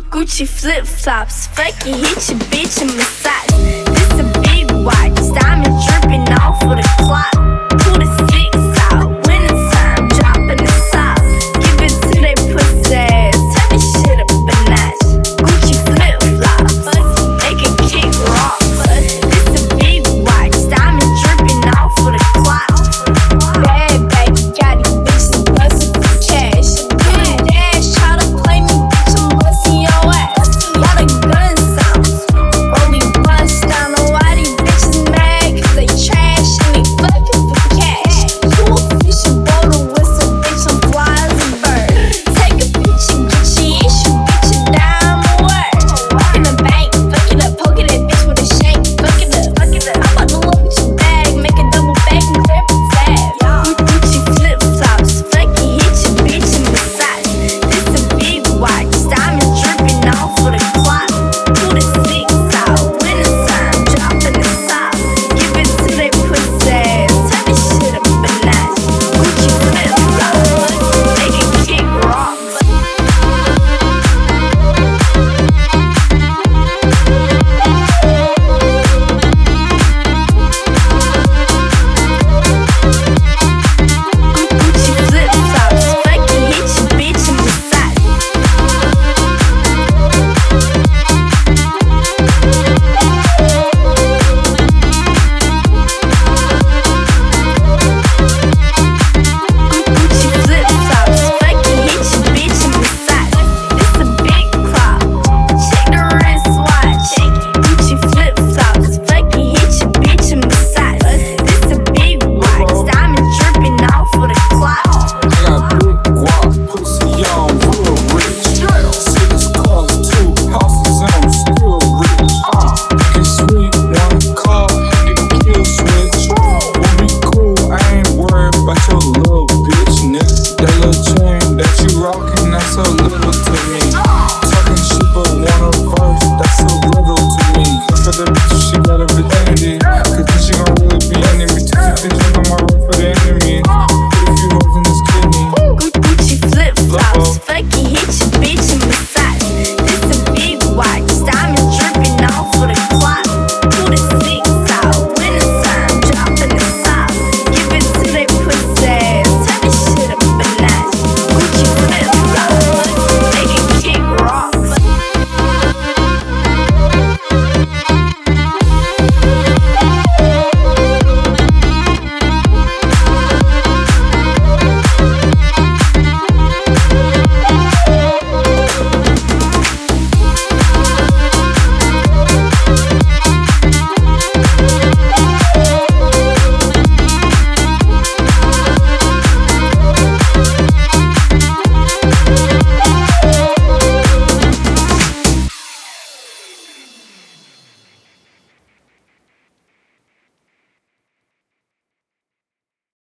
Gucci flip flops. Fuck you, hit your bitch and massage. This a big watch.